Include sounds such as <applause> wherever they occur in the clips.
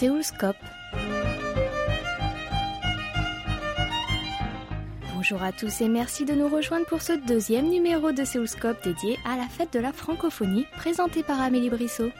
Séoulscope. Bonjour à tous et merci de nous rejoindre pour ce deuxième numéro de Séoulscope dédié à la fête de la francophonie présenté par Amélie Brissot.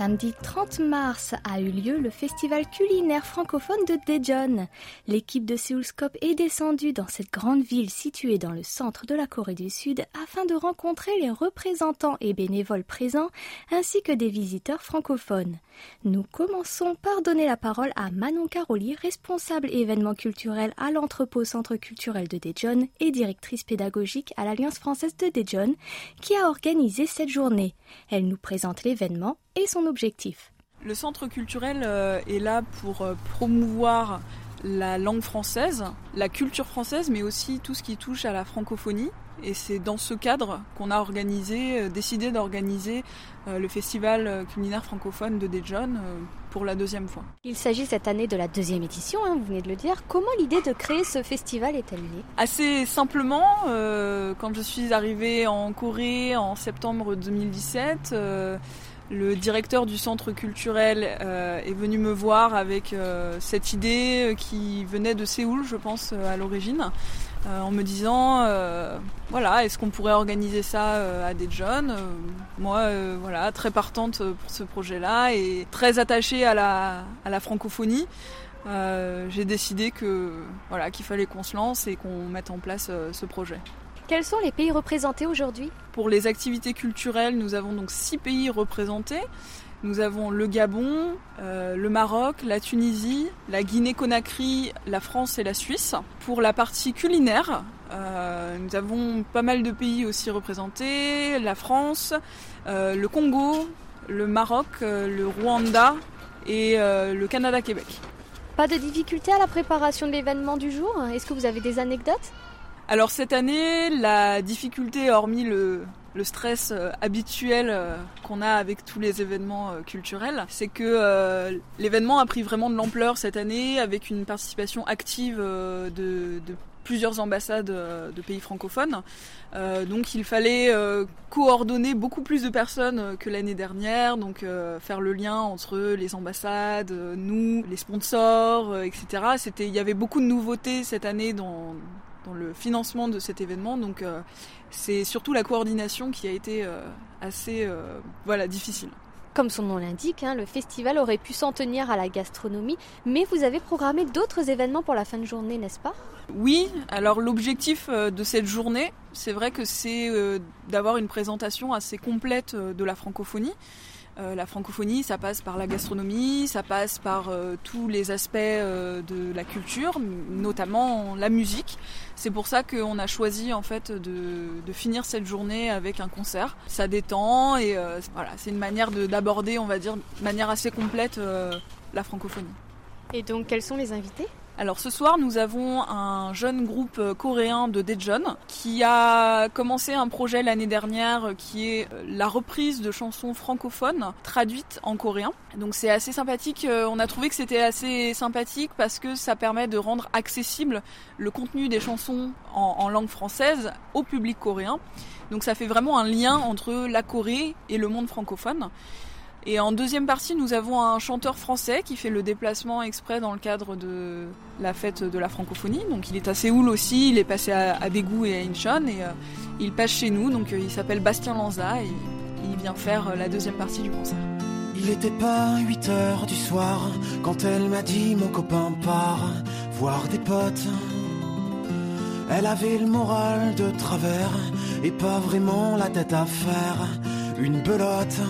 Samedi 30 mars a eu lieu le festival culinaire francophone de Daejeon. L'équipe de Seoulscope est descendue dans cette grande ville située dans le centre de la Corée du Sud afin de rencontrer les représentants et bénévoles présents ainsi que des visiteurs francophones. Nous commençons par donner la parole à Manon Caroli, responsable événements culturels à l'entrepôt centre culturel de Daejeon et directrice pédagogique à l'Alliance française de Daejeon, qui a organisé cette journée. Elle nous présente l'événement et son objectif. Le centre culturel euh, est là pour euh, promouvoir la langue française, la culture française, mais aussi tout ce qui touche à la francophonie. Et c'est dans ce cadre qu'on a organisé, euh, décidé d'organiser le festival culinaire francophone de Daejeon pour la deuxième fois. Il s'agit cette année de la deuxième édition, hein, vous venez de le dire. Comment l'idée de créer ce festival est-elle née? Assez simplement, quand je suis arrivée en Corée en septembre 2017, le directeur du centre culturel euh, est venu me voir avec euh, cette idée euh, qui venait de Séoul, je pense, à l'origine, en me disant, voilà, est-ce qu'on pourrait organiser ça à Daejeon Moi, voilà, très partante pour ce projet-là et très attachée à la, à la francophonie. J'ai décidé que voilà qu'il fallait qu'on se lance et qu'on mette en place ce projet. Quels sont les pays représentés aujourd'hui? Pour les activités culturelles, nous avons donc six pays représentés. Nous avons le Gabon, euh, le Maroc, la Tunisie, la Guinée-Conakry, la France et la Suisse. Pour la partie culinaire, euh, nous avons pas mal de pays aussi représentés, la France, euh, le Congo, le Maroc, le Rwanda et le Canada-Québec. Pas de difficulté à la préparation de l'événement du jour? Est-ce que vous avez des anecdotes? Alors cette année, la difficulté, hormis le, stress euh, habituel euh, qu'on a avec tous les événements euh, culturels, c'est que l'événement a pris vraiment de l'ampleur cette année avec une participation active de, plusieurs ambassades de pays francophones. donc il fallait coordonner beaucoup plus de personnes que l'année dernière, donc faire le lien entre les ambassades, nous, les sponsors, etc. Il y avait beaucoup de nouveautés cette année dans dans le financement de cet événement. Donc euh, c'est surtout la coordination qui a été euh, assez euh, voilà, difficile. Comme son nom l'indique, hein, le festival aurait pu s'en tenir à la gastronomie, mais vous avez programmé d'autres événements pour la fin de journée, n'est-ce pas? Oui, alors l'objectif de cette journée, c'est vrai que c'est d'avoir une présentation assez complète de la francophonie. Euh, la francophonie, ça passe par la gastronomie, ça passe par euh, tous les aspects euh, de la culture, notamment la musique. C'est pour ça qu'on a choisi en fait de, finir cette journée avec un concert. Ça détend et voilà, c'est une manière d'aborder, on va dire, de manière assez complète la francophonie. Et donc, quels sont les invités? Alors ce soir, nous avons un jeune groupe euh, coréen de Daejeon qui a commencé un projet l'année dernière euh, qui est euh, la reprise de chansons francophones traduites en coréen. Donc c'est assez sympathique. On a trouvé que c'était assez sympathique parce que ça permet de rendre accessible le contenu des chansons en, en langue française au public coréen. Donc ça fait vraiment un lien entre la Corée et le monde francophone. Et en deuxième partie, nous avons un chanteur français qui fait le déplacement exprès dans le cadre de la fête de la francophonie. Donc il est à Séoul aussi, il est passé à, à et à Incheon et euh, il passe chez nous. Donc euh, il s'appelle Bastien Lanza et il vient faire euh, la deuxième partie du concert. Il n'était pas 8 heures du soir quand elle m'a dit mon copain part voir des potes. Elle avait le moral de travers et pas vraiment la tête à faire une belote.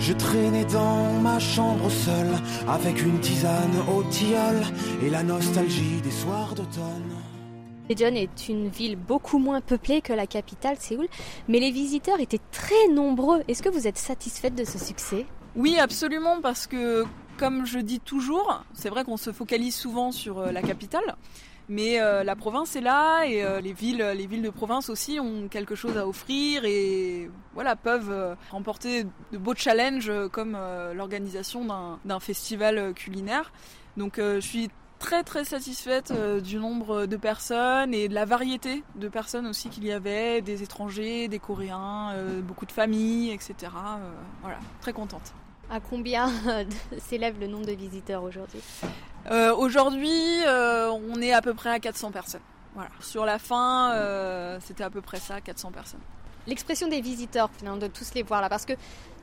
Je traînais dans ma chambre seule avec une tisane au tilleul et la nostalgie des soirs d'automne. Daejeon est une ville beaucoup moins peuplée que la capitale Séoul, mais les visiteurs étaient très nombreux. Est-ce que vous êtes satisfaite de ce succès? Oui, absolument, parce que comme je dis toujours, c'est vrai qu'on se focalise souvent sur euh, la capitale, mais euh, la province est là et euh, les villes, les villes de province aussi ont quelque chose à offrir et voilà peuvent euh, remporter de beaux challenges comme l'organisation d'un festival culinaire. Donc je suis très très satisfaite du nombre de personnes et de la variété de personnes aussi qu'il y avait, des étrangers, des Coréens, beaucoup de familles, etc. voilà, très contente. À combien <laughs> s'élève le nombre de visiteurs aujourd'hui Aujourd'hui, on est à peu près à 400 personnes. Voilà. Sur la fin, c'était à peu près ça, 400 personnes l'expression des visiteurs, finalement, de tous les voir là, parce que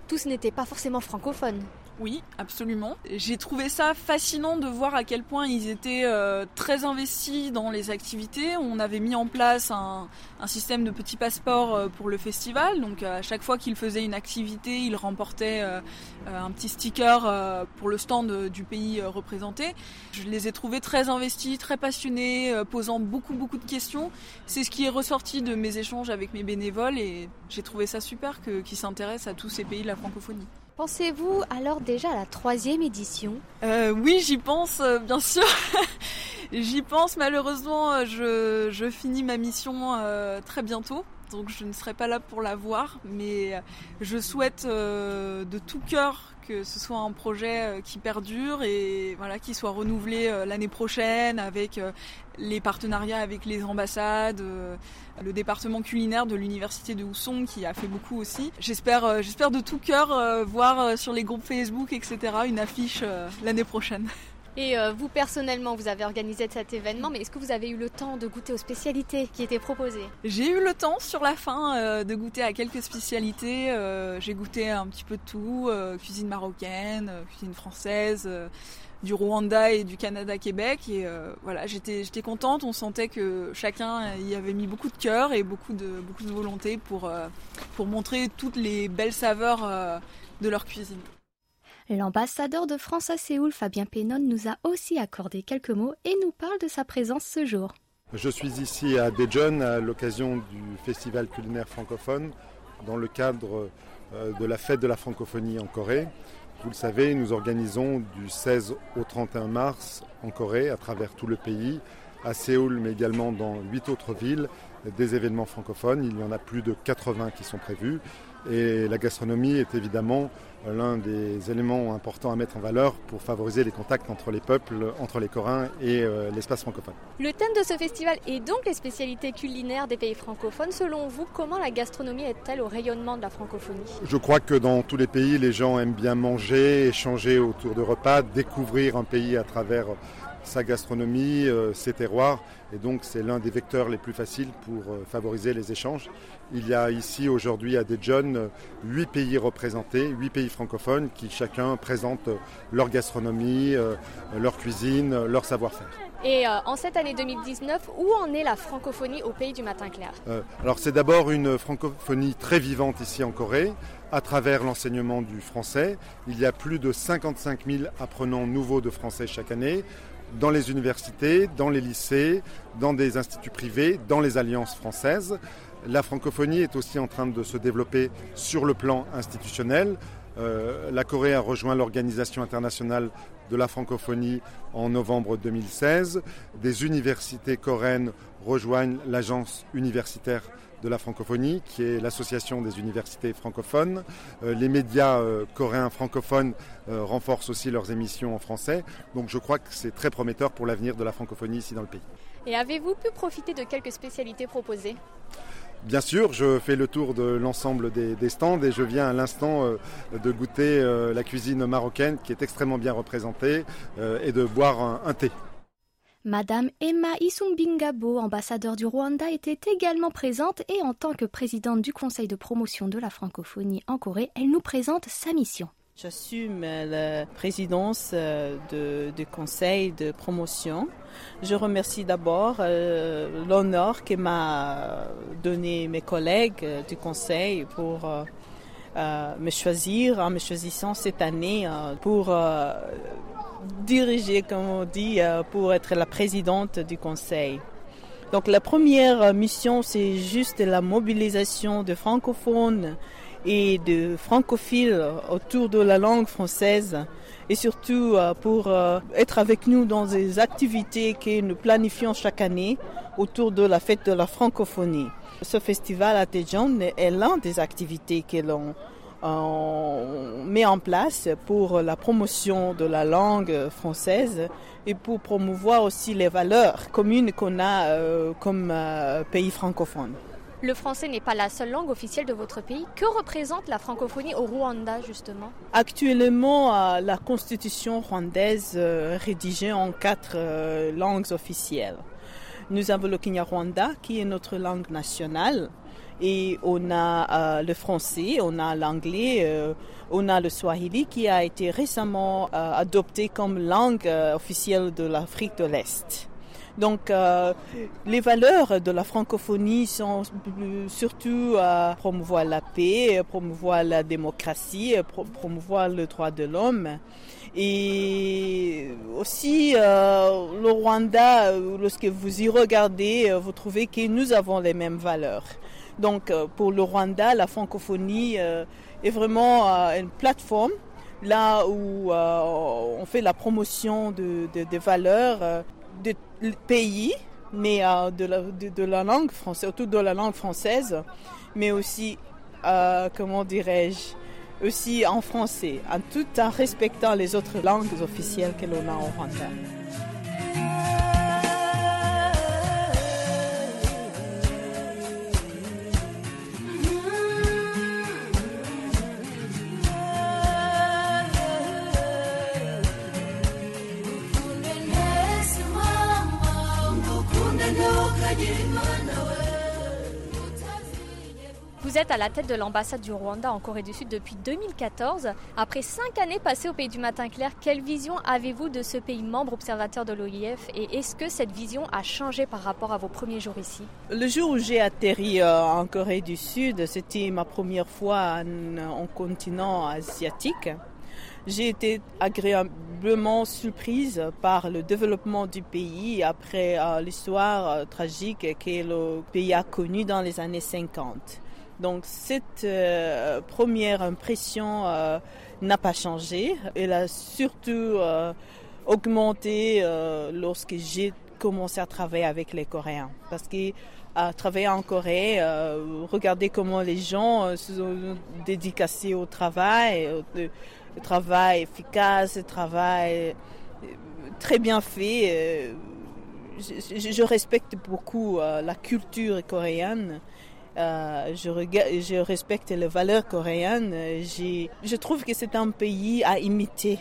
tous n'étaient pas forcément francophones. Oui, absolument. J'ai trouvé ça fascinant de voir à quel point ils étaient euh, très investis dans les activités. On avait mis en place un, système de petits passeports euh, pour le festival. Donc à chaque fois qu'ils faisaient une activité, ils remportaient euh, un petit sticker pour le stand du pays représenté. Je les ai trouvés très investis, très passionnés, posant beaucoup beaucoup de questions. C'est ce qui est ressorti de mes échanges avec mes bénévoles et j'ai trouvé ça super qu'ils s'intéressent à tous ces pays de la francophonie. Pensez-vous alors déjà à la troisième édition? Euh, Oui, j'y pense, euh, bien sûr. <laughs> j'y pense, malheureusement, euh, je, je finis ma mission très bientôt. Donc je ne serai pas là pour la voir, mais je souhaite de tout cœur que ce soit un projet qui perdure et voilà qui soit renouvelé l'année prochaine avec les partenariats avec les ambassades, euh, le département culinaire de l'université de Housson qui a fait beaucoup aussi. J'espère, euh, j'espère de tout cœur euh, voir sur les groupes Facebook, etc., une affiche l'année prochaine. <laughs> Et vous personnellement, vous avez organisé cet événement, mais est-ce que vous avez eu le temps de goûter aux spécialités qui étaient proposées? J'ai eu le temps sur la fin de goûter à quelques spécialités. J'ai goûté un petit peu de tout, cuisine marocaine, cuisine française du Rwanda et du Canada-Québec. Et euh, voilà, j'étais, j'étais contente. On sentait que chacun y avait mis beaucoup de cœur et beaucoup de, volonté pour, euh, montrer toutes les belles saveurs euh, de leur cuisine. L'ambassadeur de France à Séoul, Fabien Pénon, nous a aussi accordé quelques mots et nous parle de sa présence ce jour. Je suis ici à Daejeon à l'occasion du Festival culinaire francophone dans le cadre de la fête de la francophonie en Corée. Vous le savez, nous organisons du 16 au 31 mars en Corée, à travers tout le pays, à Séoul, mais également dans huit autres villes, des événements francophones. Il y en a plus de 80 qui sont prévus. Et la gastronomie est évidemment l'un des éléments importants à mettre en valeur pour favoriser les contacts entre les peuples, entre les Coréens et euh, l'espace francophone. Le thème de ce festival est donc les spécialités culinaires des pays francophones. Selon vous, comment la gastronomie est-elle au rayonnement de la francophonie? Je crois que dans tous les pays, les gens aiment bien manger, échanger autour de repas, découvrir un pays à travers sa gastronomie, euh, ses terroirs. Et donc c'est l'un des vecteurs les plus faciles pour euh, favoriser les échanges. Il y a ici aujourd'hui à Daejeon huit pays représentés, huit pays francophones qui chacun présentent leur gastronomie, euh, leur cuisine, leur savoir-faire. Et en cette année 2019, où en est la francophonie au pays du matin clair? Alors c'est d'abord une francophonie très vivante ici en Corée à travers l'enseignement du français. Il y a plus de 55 000 apprenants nouveaux de français chaque année dans les universités, dans les lycées, dans des instituts privés, dans les alliances françaises. La francophonie est aussi en train de se développer sur le plan institutionnel. Euh, la Corée a rejoint l'Organisation internationale de la francophonie en novembre 2016. Des universités coréennes rejoignent l'agence universitaire de la francophonie, qui est l'association des universités francophones. Euh, les médias euh, coréens francophones euh, renforcent aussi leurs émissions en français. Donc je crois que c'est très prometteur pour l'avenir de la francophonie ici dans le pays. Et avez-vous pu profiter de quelques spécialités proposées? Bien sûr, je fais le tour de l'ensemble des, stands et je viens à l'instant de goûter la cuisine marocaine qui est extrêmement bien représentée et de boire un thé. Madame Emma Isumbingabo, ambassadeur du Rwanda, était également présente et en tant que présidente du Conseil de promotion de la francophonie en Corée, elle nous présente sa mission. J'assume la présidence euh, du conseil de promotion. Je remercie d'abord euh, l'honneur que m'a donné mes collègues euh, du conseil pour me choisir, en me choisissant cette année pour diriger, comme on dit, euh, pour être la présidente du conseil. Donc la première mission, c'est juste la mobilisation de francophones et de francophiles autour de la langue française et surtout euh, pour euh, être avec nous dans des activités que nous planifions chaque année autour de la fête de la francophonie. Ce festival à Tejon est l'un des activités que l'on on met en place pour la promotion de la langue française et pour promouvoir aussi les valeurs communes qu'on a euh, comme euh, pays francophone. Le français n'est pas la seule langue officielle de votre pays. Que représente la francophonie au Rwanda justement? Actuellement, euh, la constitution rwandaise rédigée en quatre langues officielles. Nous avons le Kinyarwanda qui est notre langue nationale et on a le français, on a l'anglais, on a le swahili qui a été récemment euh, adopté comme langue euh, officielle de l'Afrique de l'Est. Donc, euh, les valeurs de la francophonie sont surtout à promouvoir la paix, promouvoir la démocratie, promouvoir le droit de l'homme. Et aussi, le Rwanda, lorsque vous y regardez, vous trouvez que nous avons les mêmes valeurs. Donc, pour le Rwanda, la francophonie est vraiment euh, une plateforme là où euh, on fait la promotion de, des valeurs euh, du pays, mais de, la, de, la langue française, surtout de la langue française, mais aussi, comment dirais-je, aussi en français, en tout en respectant les autres langues officielles que l'on a en Rwanda. À la tête de l'ambassade du Rwanda en Corée du Sud depuis 2014. Après cinq années passées au pays du matin clair, quelle vision avez-vous de ce pays membre observateur de l'OIF et est-ce que cette vision a changé par rapport à vos premiers jours ici? Le jour où j'ai atterri euh, en Corée du Sud, c'était ma première fois en, continent asiatique. J'ai été agréablement surprise par le développement du pays après euh, l'histoire euh, tragique que le pays a connue dans les années 50. Donc cette euh, première impression euh, n'a pas changé. Elle a surtout euh, augmenté lorsque j'ai commencé à travailler avec les Coréens. Parce que à travailler en Corée, regarder comment les gens sont dédicacés au travail, au, travail efficace, au travail très bien fait. Je respecte beaucoup la culture coréenne. Euh, je, je, respecte les valeurs coréennes. Je trouve que c'est un pays à imiter.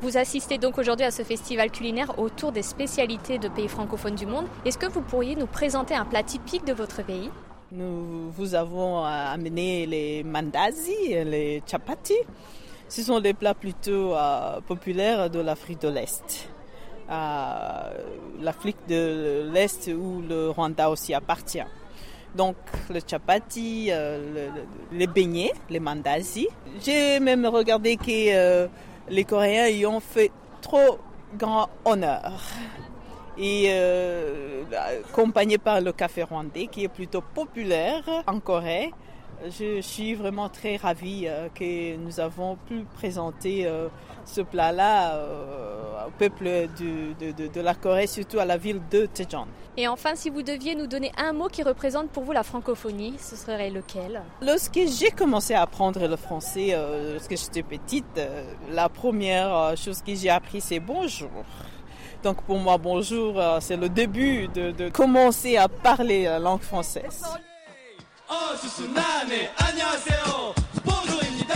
Vous assistez donc aujourd'hui à ce festival culinaire autour des spécialités de pays francophones du monde. Est-ce que vous pourriez nous présenter un plat typique de votre pays? Nous vous avons amené les mandazi, les chapati. Ce sont des plats plutôt euh, populaires de l'Afrique de l'Est. Euh, L'Afrique de l'Est où le Rwanda aussi appartient. Donc le chapati, euh, les beignets, les mandasi. J'ai même regardé que euh, les Coréens y ont fait trop grand honneur. Et euh, accompagné par le café rwandais qui est plutôt populaire en Corée. Je suis vraiment très ravie euh, que nous avons pu présenter euh, ce plat-là euh, au peuple de, la Corée, surtout à la ville de Daejeon. Et enfin, si vous deviez nous donner un mot qui représente pour vous la francophonie, ce serait lequel? Lorsque j'ai commencé à apprendre le français, lorsque j'étais petite, la première chose que j'ai appris, c'est bonjour. Donc pour moi, bonjour, c'est le début de commencer à parler la langue française. 어수순하네. 안녕하세요. 보조입니다.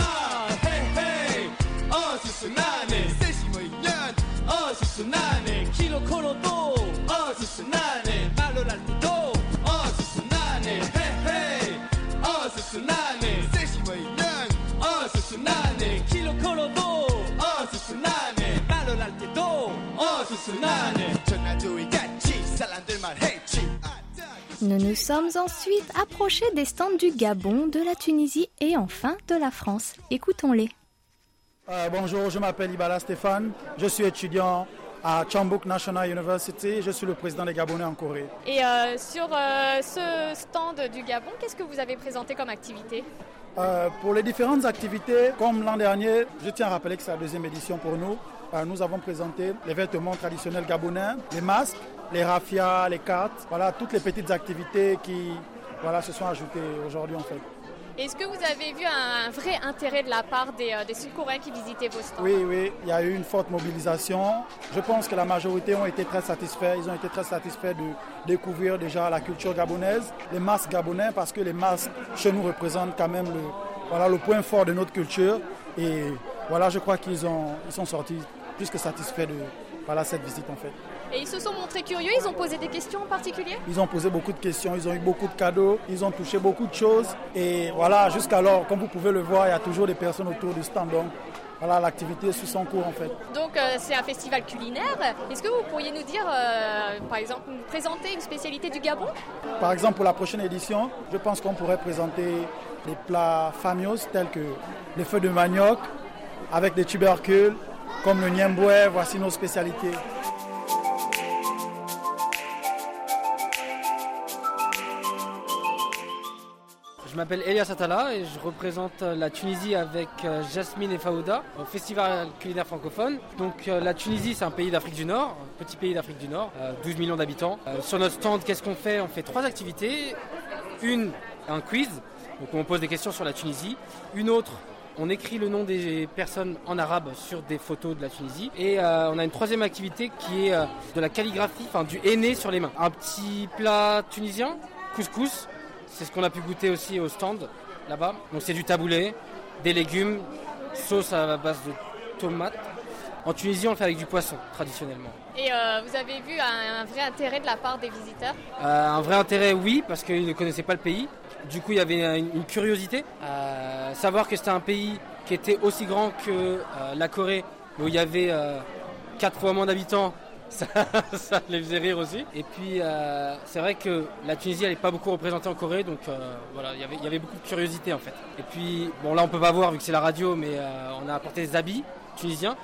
헤이헤이. 어수순하네. 세시모이년. 어수순하네. 키로코로도 어수순하네. 말로랄티도 어수순하네. 헤이헤이. 어수순하네. 세시모이년. 어수순하네. 키로코로도 어수순하네. 말로랄티도 어수순하네 Nous nous sommes ensuite approchés des stands du Gabon, de la Tunisie et enfin de la France. Écoutons-les. Euh, bonjour, je m'appelle Ibala Stéphane, je suis étudiant à Chambok National University. Je suis le président des Gabonais en Corée. Et euh, sur euh, ce stand du Gabon, qu'est-ce que vous avez présenté comme activité? Pour les différentes activités, comme l'an dernier, je tiens à rappeler que c'est la deuxième édition pour nous. nous avons présenté les vêtements traditionnels gabonais, les masques, les rafias, les cartes, voilà, toutes les petites activités qui voilà, se sont ajoutées aujourd'hui en fait. Est-ce que vous avez vu un vrai intérêt de la part des, des Sud-Coréens qui visitaient vos stands? Oui, oui, il y a eu une forte mobilisation. Je pense que la majorité ont été très satisfaits. Ils ont été très satisfaits de découvrir déjà la culture gabonaise, les masques gabonais, parce que les masques chez nous représentent quand même le, voilà, le point fort de notre culture. Et voilà, je crois qu'ils ils sont sortis plus que satisfaits de voilà, cette visite en fait. Et ils se sont montrés curieux, ils ont posé des questions en particulier? Ils ont posé beaucoup de questions, ils ont eu beaucoup de cadeaux, ils ont touché beaucoup de choses. Et voilà, jusqu'alors, comme vous pouvez le voir, il y a toujours des personnes autour du stand. Donc voilà, l'activité suit son cours en fait. Donc euh, c'est un festival culinaire. Est-ce que vous pourriez nous dire, euh, par exemple, nous présenter une spécialité du Gabon? Par exemple, pour la prochaine édition, je pense qu'on pourrait présenter des plats famios tels que les feux de manioc avec des tubercules, comme le niemboué, voici nos spécialités. Je m'appelle Elias Atala et je représente la Tunisie avec euh, Jasmine et Faouda au Festival culinaire francophone. Donc euh, la Tunisie c'est un pays d'Afrique du Nord, un petit pays d'Afrique du Nord, 12 euh, millions d'habitants. Sur notre stand, qu'est-ce qu'on fait? On fait trois activités. Une, un quiz, donc on pose des questions sur la Tunisie. Une autre, on écrit le nom des personnes en arabe sur des photos de la Tunisie. Et euh, on a une troisième activité qui est euh, de la calligraphie, enfin du henné sur les mains. Un petit plat tunisien, couscous. C'est ce qu'on a pu goûter aussi au stand là-bas. Donc c'est du taboulé, des légumes, sauce à base de tomates. En Tunisie, on le fait avec du poisson, traditionnellement. Et euh, vous avez vu un, vrai intérêt de la part des visiteurs? Un vrai intérêt, oui, parce qu'ils ne connaissaient pas le pays. Du coup, il y avait une, curiosité. Euh, savoir que c'était un pays qui était aussi grand que euh, la Corée, où il y avait euh, quatre fois moins d'habitants, <laughs> ça, les faisait rire aussi. Et puis, c'est vrai que la Tunisie, elle n'est pas beaucoup représentée en Corée, donc voilà, il y, avait, il y avait beaucoup de curiosité en fait. Et puis, bon, là, on peut pas voir vu que c'est la radio, mais on a apporté des habits tunisiens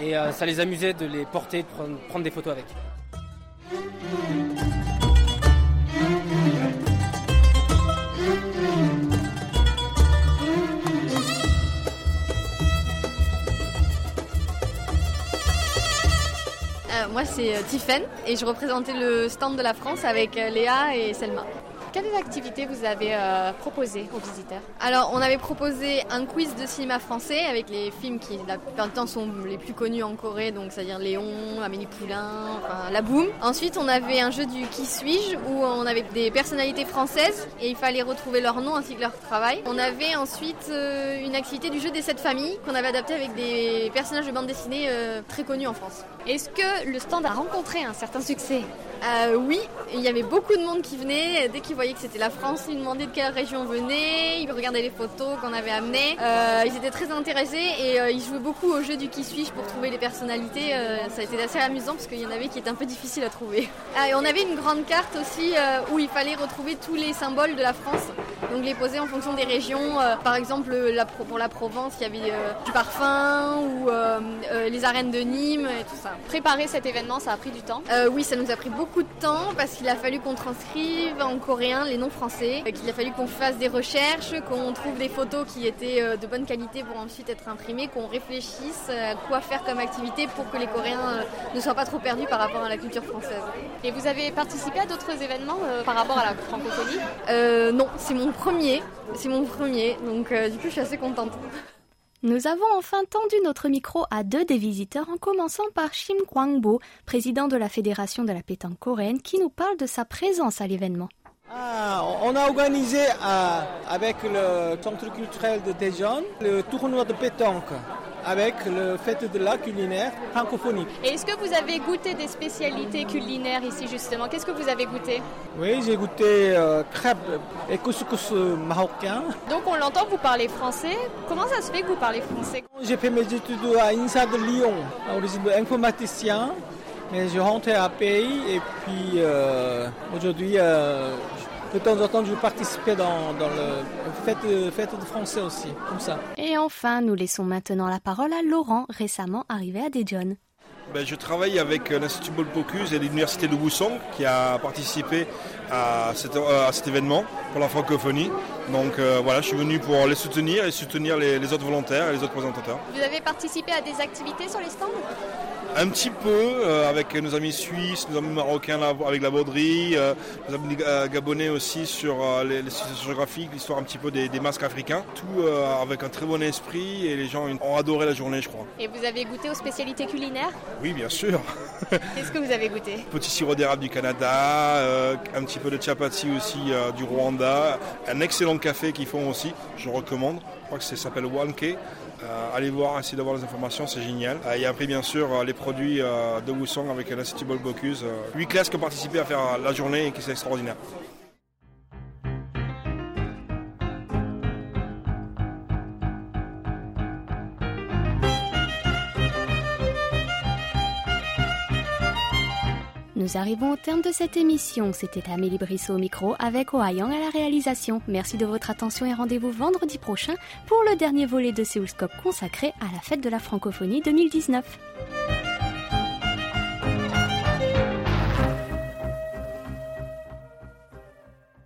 et ça les amusait de les porter, de prendre des photos avec. Moi c'est euh, Tiffen et je représentais le stand de la France avec euh, Léa et Selma. Quelles activités vous avez euh, proposées aux visiteurs Alors, on avait proposé un quiz de cinéma français avec les films qui, la plupart du temps, sont les plus connus en Corée, donc c'est-à-dire Léon, Amélie Poulain, enfin, La Boum. Ensuite, on avait un jeu du Qui suis-je où on avait des personnalités françaises et il fallait retrouver leur nom ainsi que leur travail. On avait ensuite euh, une activité du jeu des sept familles qu'on avait adapté avec des personnages de bande dessinée euh, très connus en France. Est-ce que le stand a rencontré un certain succès? Euh, oui, il y avait beaucoup de monde qui venait. Dès qu'ils voyaient que c'était la France, ils demandaient de quelle région on venait. Ils regardaient les photos qu'on avait amenées. Euh, ils étaient très intéressés et euh, ils jouaient beaucoup au jeu du qui suis-je pour trouver les personnalités. ça a été assez amusant parce qu'il y en avait qui étaient un peu difficiles à trouver. <laughs> Ah, et on avait une grande carte aussi où il fallait retrouver tous les symboles de la France. Donc les poser en fonction des régions. par exemple, pour la Provence, il y avait du parfum ou les arènes de Nîmes et tout ça. Préparer cet événement, ça a pris du temps? Oui, ça nous a pris beaucoup de temps parce qu'il a fallu qu'on transcrive en coréen les noms français, qu'il a fallu qu'on fasse des recherches, qu'on trouve des photos qui étaient euh, de bonne qualité pour ensuite être imprimées, qu'on réfléchisse à quoi faire comme activité pour que les Coréens euh, ne soient pas trop perdus par rapport à la culture française. Et vous avez participé à d'autres événements euh, par rapport à la francophonie? Non, c'est mon premier. C'est mon premier, donc du coup je suis assez contente. Nous avons enfin tendu notre micro à deux des visiteurs en commençant par Shim Kwangbo, président de la Fédération de la pétanque coréenne, qui nous parle de sa présence à l'événement. Ah, on a organisé euh, avec le Centre culturel de Daejeon le tournoi de pétanque avec le fête de la culinaire francophonique. Et est-ce que vous avez goûté des spécialités culinaires ici justement? Qu'est-ce que vous avez goûté? Oui, j'ai goûté euh, crêpes et couscous marocain. Donc on l'entend, vous parlez français. Comment ça se fait que vous parlez français? J'ai fait mes études à INSA de Lyon, origine informaticien. Mais je rentrais à Pays et puis euh, aujourd'hui euh, de temps en temps, je participais dans, dans le fête, fête de français aussi, comme ça. Et enfin, nous laissons maintenant la parole à Laurent, récemment arrivé à Daejeon. Ben, je travaille avec l'Institut Bolpocuse et l'Université de Wusong qui a participé à cet, à cet événement pour la francophonie. Donc voilà, je suis venu pour les soutenir et soutenir les, les autres volontaires et les autres présentateurs. Vous avez participé à des activités sur les stands? Un petit peu euh, avec nos amis suisses, nos amis marocains avec la bauderie, euh, nos amis euh, gabonais aussi sur les, les géographiques, l'histoire un petit peu des, masques africains. Tout avec un très bon esprit et les gens ont adoré la journée, je crois. Et vous avez goûté aux spécialités culinaires? Oui, bien sûr. <laughs> Qu'est-ce que vous avez goûté? Petit sirop d'érable du Canada, un petit peu de chapati aussi du Rwanda, un excellent café qu'ils font aussi, je recommande. Je crois que ça s'appelle Wanke. Euh, allez voir, essayez d'avoir les informations, c'est génial. Euh, et après, bien sûr, euh, les produits de Wusong avec l'Institut Bocuse. 8 classes qui ont participé à faire la journée et qui c'est extraordinaire. Nous arrivons au terme de cette émission. C'était Amélie Brissot au micro avec Ohayang à la réalisation. Merci de votre attention et rendez-vous vendredi prochain pour le dernier volet de Séoulscope consacré à la fête de la francophonie 2019.